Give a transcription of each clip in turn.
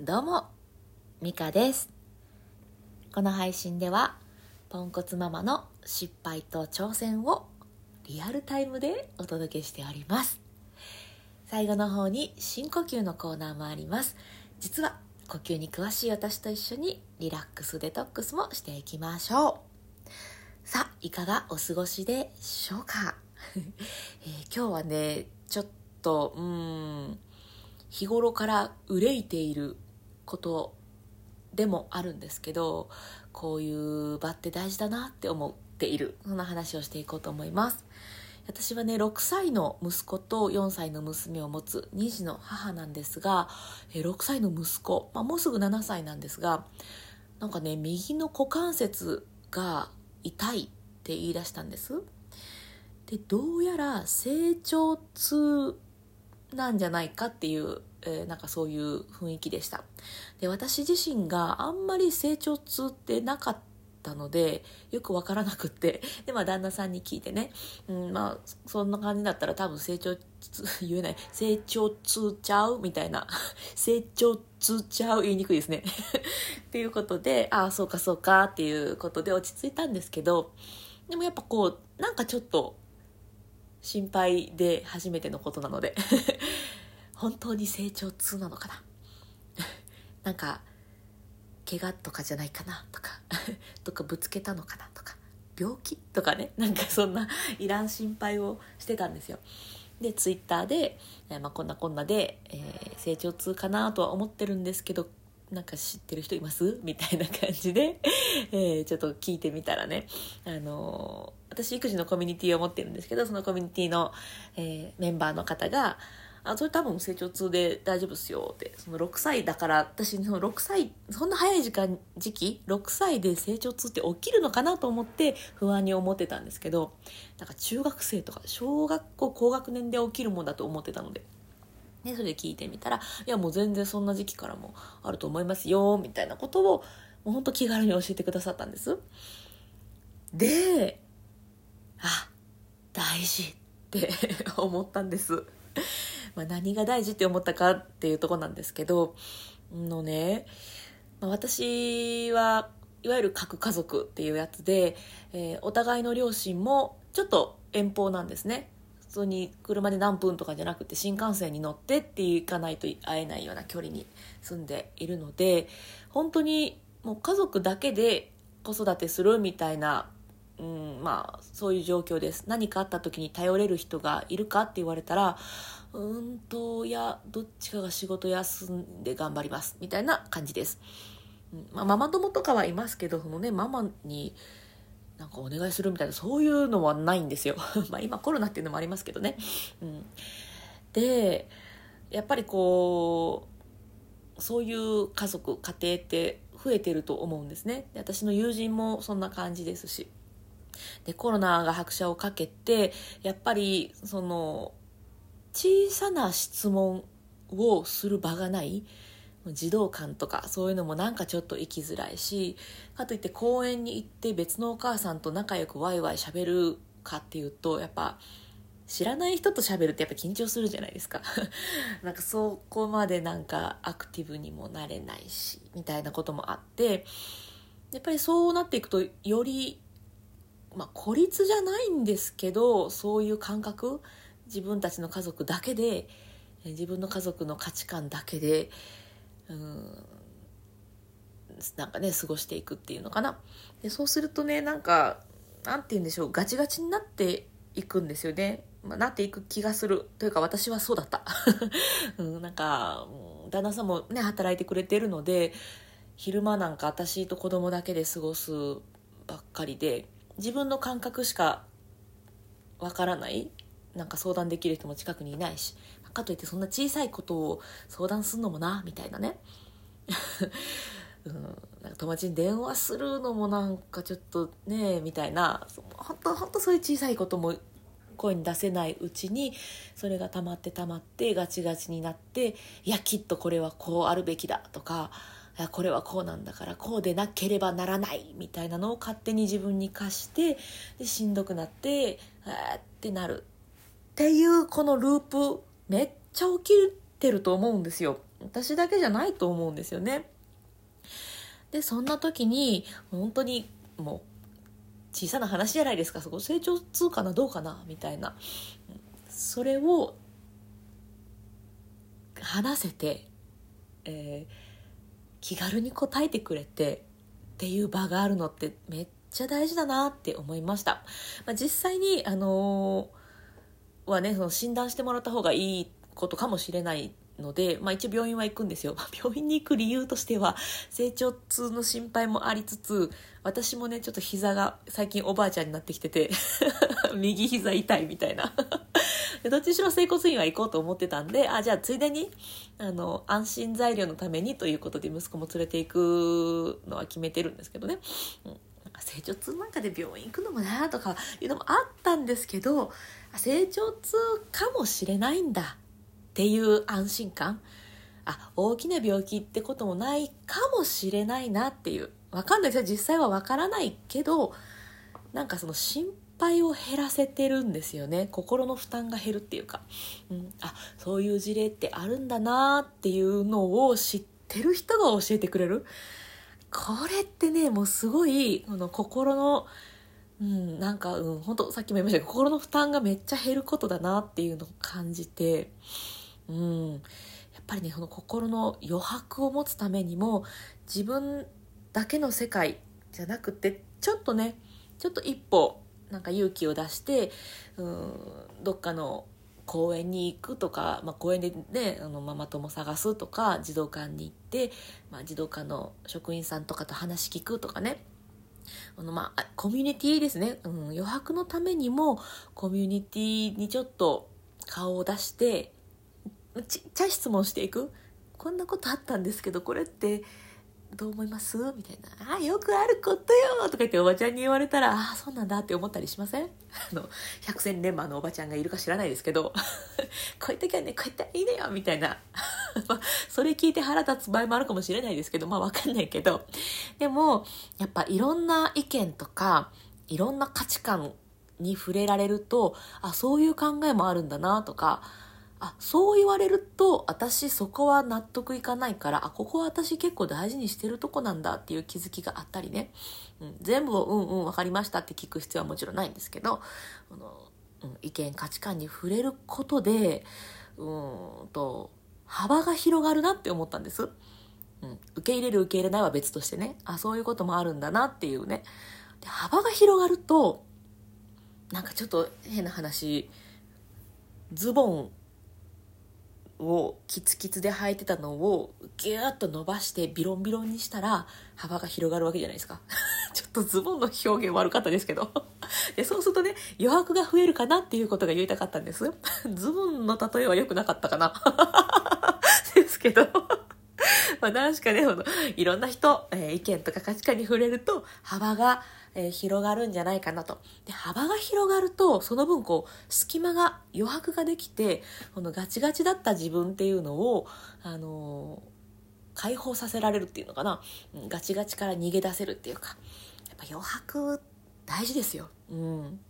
どうも、ミカです。この配信では、ポンコツママの失敗と挑戦をリアルタイムでお届けしております。最後の方に深呼吸のコーナーもあります。実は、呼吸に詳しい私と一緒にリラックスデトックスもしていきましょう。さあ、いかがお過ごしでしょうか、えー今日はね、ちょっと、うん、日頃から憂いていることでもあるんですけどこういう場って大事だなって思っている。そんな話をしていこうと思います。私はね6歳の息子と4歳の娘を持つ2児の母なんですがえ6歳の息子、まあ、もうすぐ7歳なんですがなんかね右の股関節が痛いって言い出したんです。でどうやら成長痛なんじゃないかっていう、えーなんかそういう雰囲気でした。で私自身があんまり成長痛ってなかったのでよくわからなくってでまあ旦那さんに聞いてね、うん、まあそんな感じだったら多分成長痛言えない。成長痛ちゃうみたいな。成長痛ちゃう言いにくいですね。っていうことでああそうかそうかっていうことで落ち着いたんですけどでもやっぱこうなんかちょっと心配で初めてのことなので。本当に成長痛なのかな？なんか怪我とかじゃないかなとか とかぶつけたのかなとか病気とかね？なんかそんないらん心配をしてたんですよ。でツイッターで、えーまあ、こんなこんなで、えー成長痛かなとは思ってるんですけどなんか知ってる人います？みたいな感じで、えーちょっと聞いてみたらね、あのー私育児のコミュニティを持ってるんですけどそのコミュニティの、えーメンバーの方が「あそれ多分成長痛で大丈夫っすよ」って。その6歳だから私その6歳そんな早い時間時期？6歳で成長痛って起きるのかなと思って不安に思ってたんですけどなんか中学生とか小学校高学年で起きるもんだと思ってたので。ね、それで聞いてみたら「いやもう全然そんな時期からもあると思いますよ」みたいなことをもうほんと気軽に教えてくださったんです。であ大事って 思ったんです、まあ、何が大事って思ったかっていうとこなんですけどのね、まあ、私はいわゆる核家族っていうやつで、えーお互いの両親もちょっと遠方なんですね。普通に車で何分とかじゃなくて新幹線に乗ってって行かないと会えないような距離に住んでいるので本当にもう家族だけで子育てするみたいな、うん、まあそういう状況です。何かあった時に頼れる人がいるかって言われたらうんといやどっちかが仕事休んで頑張りますみたいな感じです、まあ、ママ友とかはいますけどそのねママになんかお願いするみたいなそういうのはないんですよ。まあ今コロナっていうのもありますけどね、うん、でやっぱりこうそういう家族家庭って増えてると思うんですね。で私の友人もそんな感じですし。でコロナが拍車をかけてやっぱりその小さな質問をする場がない児童館とかそういうのもなんかちょっと行きづらいしかといって公園に行って別のお母さんと仲良くワイワイしゃべるかっていうとやっぱ知らない人と喋るってやっぱ緊張するじゃないですか。なんかそこまでなんかアクティブにもなれないしみたいなこともあってやっぱりそうなっていくとよりまあ孤立じゃないんですけどそういう感覚自分たちの家族だけで自分の家族の価値観だけでうんなんかね過ごしていくっていうのかな。でそうするとねなんかなんて言うんでしょうガチガチになっていくんですよね、まあ、なっていく気がする。というか私はそうだった、うん、なんか旦那さんもね働いてくれてるので昼間なんか私と子供だけで過ごすばっかりで自分の感覚しかわからないなんか相談できる人も近くにいないしかといってそんな小さいことを相談するのもなみたいなね、うん、なんか友達に電話するのもなんかちょっとねみたいな。本当本当そういう小さいことも声に出せないうちにそれが溜まって溜まってガチガチになっていやきっとこれはこうあるべきだとかこれはこうなんだからこうでなければならないみたいなのを勝手に自分に課してでしんどくなってあってなる。っていうこのループめっちゃ起きてると思うんですよ。私だけじゃないと思うんですよね。でそんな時に本当にもう小さな話じゃないですか。そこ成長痛かなどうかなみたいな。それを話せて、えー、気軽に答えてくれてっていう場があるのってめっちゃ大事だなって思いました、まあ、実際にあのー、はねその診断してもらった方がいいことかもしれないので、まあ、一応病院は行くんですよ、病院に行く理由としては成長痛の心配もありつつ私もねちょっと膝が最近おばあちゃんになってきてて 右膝痛いみたいな。どっちにしろ整骨院は行こうと思ってたんであじゃあついでにあの安心材料のためにということで息子も連れていくのは決めてるんですけどね、うん、成長痛なんかで病院行くのもなとかいうのもあったんですけど成長痛かもしれないんだっていう安心感。あ大きな病気ってこともないかもしれないなっていう。わかんないですよ。実際はわからないけどなんかその心配を減らせてるんですよね。心の負担が減るっていうか、うん、あそういう事例ってあるんだなっていうのを知ってる人が教えてくれる？これってねもうすごいこの心のうん、なんか、うん、本当さっきも言いましたけど心の負担がめっちゃ減ることだなっていうのを感じて。うん、やっぱりねその心の余白を持つためにも自分だけの世界じゃなくてちょっとねちょっと一歩なんか勇気を出してうんどっかの公園に行くとか、まあ、公園でねあのママ友探すとか児童館に行って、まあ、児童館の職員さんとかと話聞くとかね。あのまあコミュニティですね、うん、余白のためにもコミュニティにちょっと顔を出してちっちゃい質問していく。こんなことあったんですけどこれってどう思います？みたいな「あよくあることよ」とか言っておばちゃんに言われたら「ああそうなんだ」って思ったりしません？あの百戦錬磨のおばちゃんがいるか知らないですけど こういう時はねこうやったらいいのよ！みたいな。それ聞いて腹立つ場合もあるかもしれないですけどまあわかんないけど。でもやっぱいろんな意見とかいろんな価値観に触れられるとあそういう考えもあるんだなとかあそう言われると私そこは納得いかないからあここは私結構大事にしてるとこなんだっていう気づきがあったりね、うん、全部をうんうん分かりましたって聞く必要はもちろんないんですけどあの、うん、意見価値観に触れることでうんと幅が広がるなって思ったんです。うん、受け入れる受け入れないは別としてね。あそういうこともあるんだなっていうね。で幅が広がるとなんかちょっと変な話ズボンをキツキツで履いてたのをギューッと伸ばしてビロンビロンにしたら幅が広がるわけじゃないですか。ちょっとズボンの表現悪かったですけど。でそうするとね余白が増えるかなっていうことが言いたかったんです。ズボンの例えは良くなかったかな。ですけど。まあ確かねいろんな人、えー、意見とか価値観に触れると幅がえー、広がるんじゃないかなと。で、幅が広がると、その分こう、隙間が、余白ができて、このガチガチだった自分っていうのを、あのー、解放させられるっていうのかな。ガチガチから逃げ出せるっていうか。やっぱ余白大事ですよ。うん。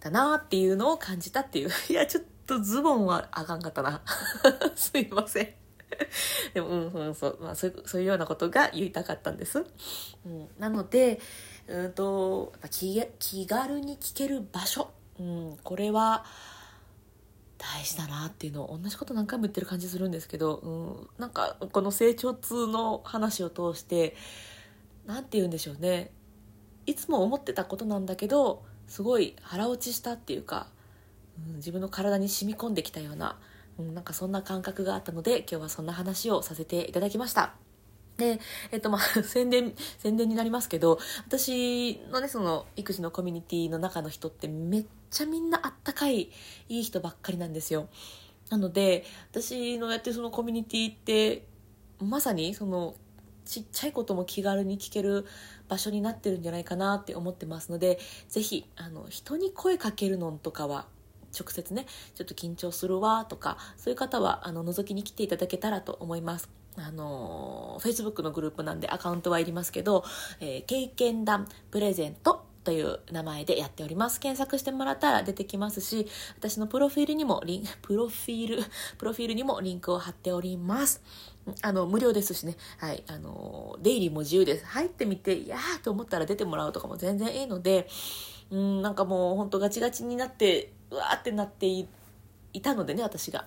だなっていうのを感じたっていう。いや、ちょっとズボンはあかんかったな。すいません。でも、うん、うん、そう、まあ、そういう、そういうようなことが言いたかったんです。うん、なので、うんとやっぱ気気軽に聞ける場所、うん、これは大事だなっていうのを同じこと何回も言ってる感じするんですけど、うん、なんかこの成長痛の話を通して何て言うんでしょうね。いつも思ってたことなんだけどすごい腹落ちしたっていうか、うん、自分の体に染み込んできたような、うん、なんかそんな感覚があったので今日はそんな話をさせていただきました。で、えっとまあ、宣伝、宣伝になりますけど、私のね、その、育児のコミュニティの中の人ってめっちゃみんなあったかい、いい人ばっかりなんですよ。なので、私のやってるそのコミュニティって、まさにその、ちっちゃいことも気軽に聞ける場所になってるんじゃないかなって思ってますので、ぜひ、あの、人に声かけるのとかは、直接ね、ちょっと緊張するわとか、そういう方は、あの、覗きに来ていただけたらと思います。あの、Facebook のグループなんでアカウントはいりますけど、えー、経験談プレゼントという名前でやっております。検索してもらったら出てきますし、私のプロフィールにもリン、プロフィール、プロフィールにもリンクを貼っております。あの、無料ですしね。はい。あの、出入りも自由です。入ってみて、いやーと思ったら出てもらうとかも全然いいので、うん、なんかもうほんとガチガチになって、うわーってなっていたのでね、私が。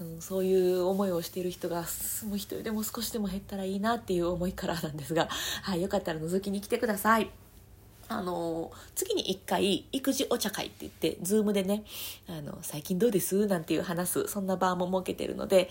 うん、そういう思いをしている人が、もう一人でも少しでも減ったらいいなっていう思いからなんですが、はい。よかったら覗きに来てください。あの、次に1回、育児お茶会って言って、 Zoom でね、あの、最近どうです？なんていう話す、そんな場も設けてるので、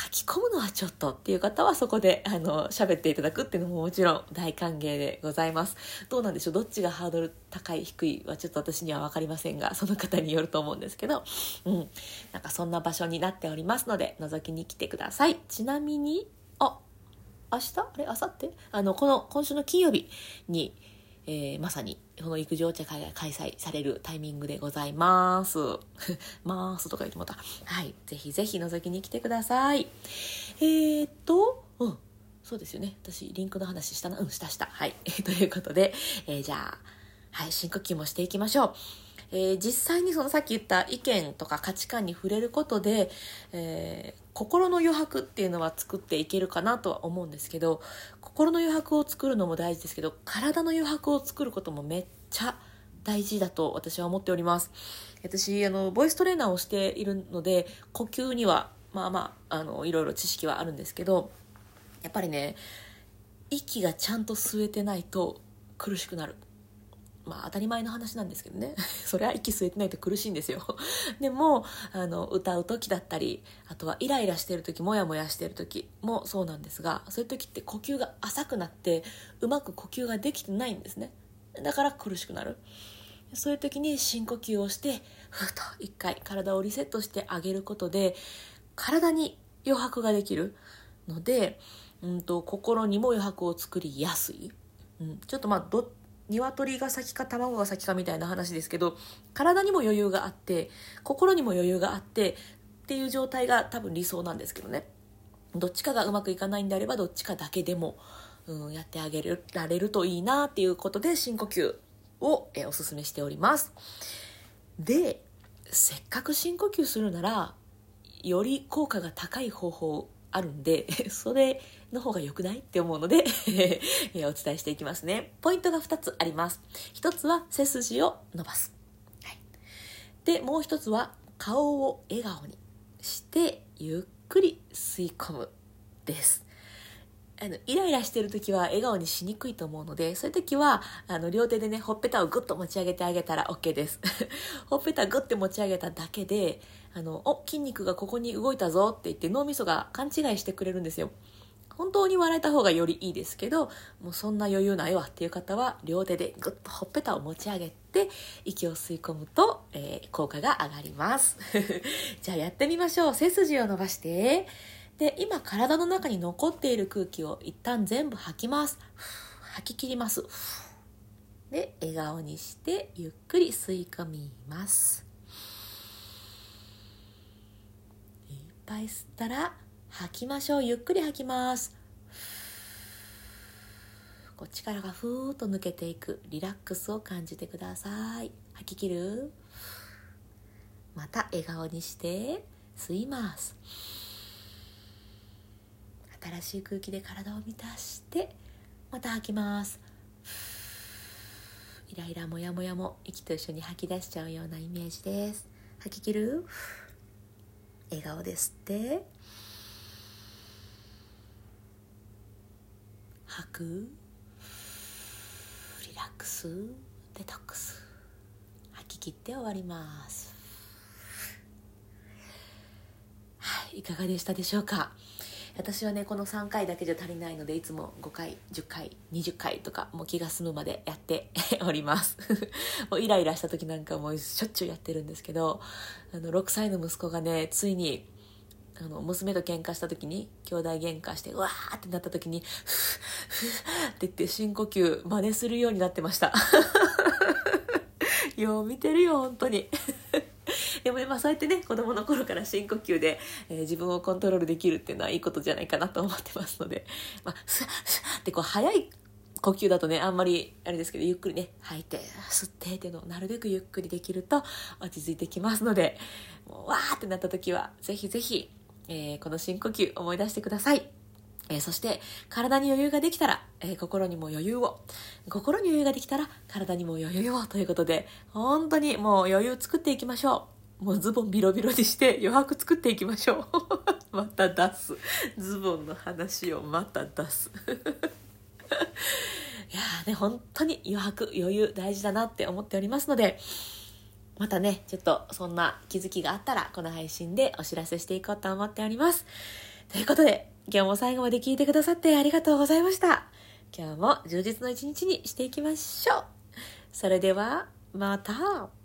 書き込むのはちょっとっていう方はそこで、あの、喋っていただくっていうのももちろん大歓迎でございます。どうなんでしょう？どっちがハードル高い、低いはちょっと私には分かりませんが、その方によると思うんですけど、うん。なんかそんな場所になっておりますので、覗きに来てください。ちなみに、あ、明日？あれ？明後日？あの、この、今週の金曜日に、えー、まさにこの育児お茶会が開催されるタイミングでございます。まーすとか言ってもた。はい。ぜひぜひ覗きに来てください。えー、っと、うん。そうですよね。私、リンクの話したな。うん、したした。はい。ということで、えー、じゃあ、はい、深呼吸もしていきましょう。えー、実際にそのさっき言った意見とか価値観に触れることで、えー、心の余白っていうのは作っていけるかなとは思うんですけど心の余白を作るのも大事ですけど体の余白を作ることもめっちゃ大事だと私は思っております。私あのボイストレーナーをしているので呼吸にはまあまああのいろいろ知識はあるんですけどやっぱりね息がちゃんと吸えてないと苦しくなる。まあ当たり前の話なんですけどね。それは息吸えてないと苦しいんですよ。でもあの歌う時だったりあとはイライラしてる時モヤモヤしてる時もそうなんですがそういう時って呼吸が浅くなってうまく呼吸ができてないんですね。だから苦しくなる。そういう時に深呼吸をしてふっと一回体をリセットしてあげることで体に余白ができる。ので、うんと、心にも余白を作りやすい、うん、ちょっとまあどっ鶏が先か卵が先かみたいな話ですけど体にも余裕があって心にも余裕があってっていう状態が多分理想なんですけどね。どっちかがうまくいかないんであればどっちかだけでも、うん、やってあげられるといいなっていうことで深呼吸を、えおすすめしております。でせっかく深呼吸するならより効果が高い方法あるんで、それの方が良くないって思うので お伝えしていきますね。ポイントが2つあります。1つは背筋を伸ばす。はい、で、もう1つは顔を笑顔にしてゆっくり吸い込むです。あのイライラしてる時は笑顔にしにくいと思うのでそういう時はあの両手でねほっぺたをグッと持ち上げてあげたら OK です ほっぺたグッて持ち上げただけであのお筋肉がここに動いたぞって言って脳みそが勘違いしてくれるんですよ本当に笑えた方がよりいいですけどもうそんな余裕ないわっていう方は両手でグッとほっぺたを持ち上げて息を吸い込むと、えー、効果が上がります。じゃあやってみましょう。背筋を伸ばして。で今体の中に残っている空気を一旦全部吐きます。吐き切ります。で笑顔にしてゆっくり吸い込みます。いっぱい吸ったら吐きましょう。ゆっくり吐きます。こう力がふーっと抜けていく。リラックスを感じてください。吐き切る。また笑顔にして。吸います。新しい空気で体を満たして。また吐きます。イライラモヤモヤも。息と一緒に吐き出しちゃうようなイメージです。吐き切る。笑顔で吸って。吐く？リラックス？デトックス？吐き切って終わります。はいいかがでしたでしょうか？私はねこの3回だけじゃ足りないのでいつも5回10回20回とかもう気が済むまでやって おります。もうイライラした時なんかもしょっちゅうやってるんですけどあの6歳の息子がねついにあの娘と喧嘩した時に兄弟喧嘩してうわーってなった時に「ふふって言って深呼吸真似するようになってました。よう見てるよ本当に。でも今そうやってね子供の頃から深呼吸で、えー、自分をコントロールできるっていうのはいいことじゃないかなと思ってますので、まあ、スッスッってこう早い呼吸だとねあんまりあれですけどゆっくりね吐いて吸ってっていうのをなるべくゆっくりできると落ち着いてきますのでもうわーってなった時はぜひぜひえー、この深呼吸思い出してください。えー、そして、体に余裕ができたら、えー、心にも余裕を。心に余裕ができたら、体にも余裕を。ということで、本当にもう余裕作っていきましょう。もうズボンビロビロにして余白作っていきましょう。また出す。ズボンの話をまた出す。いやね、本当に余白、余裕大事だなって思っておりますので、またね、ちょっとそんな気づきがあったら、この配信でお知らせしていこうと思っております。ということで、今日も最後まで聞いてくださってありがとうございました。今日も充実の一日にしていきましょう。それでは、また。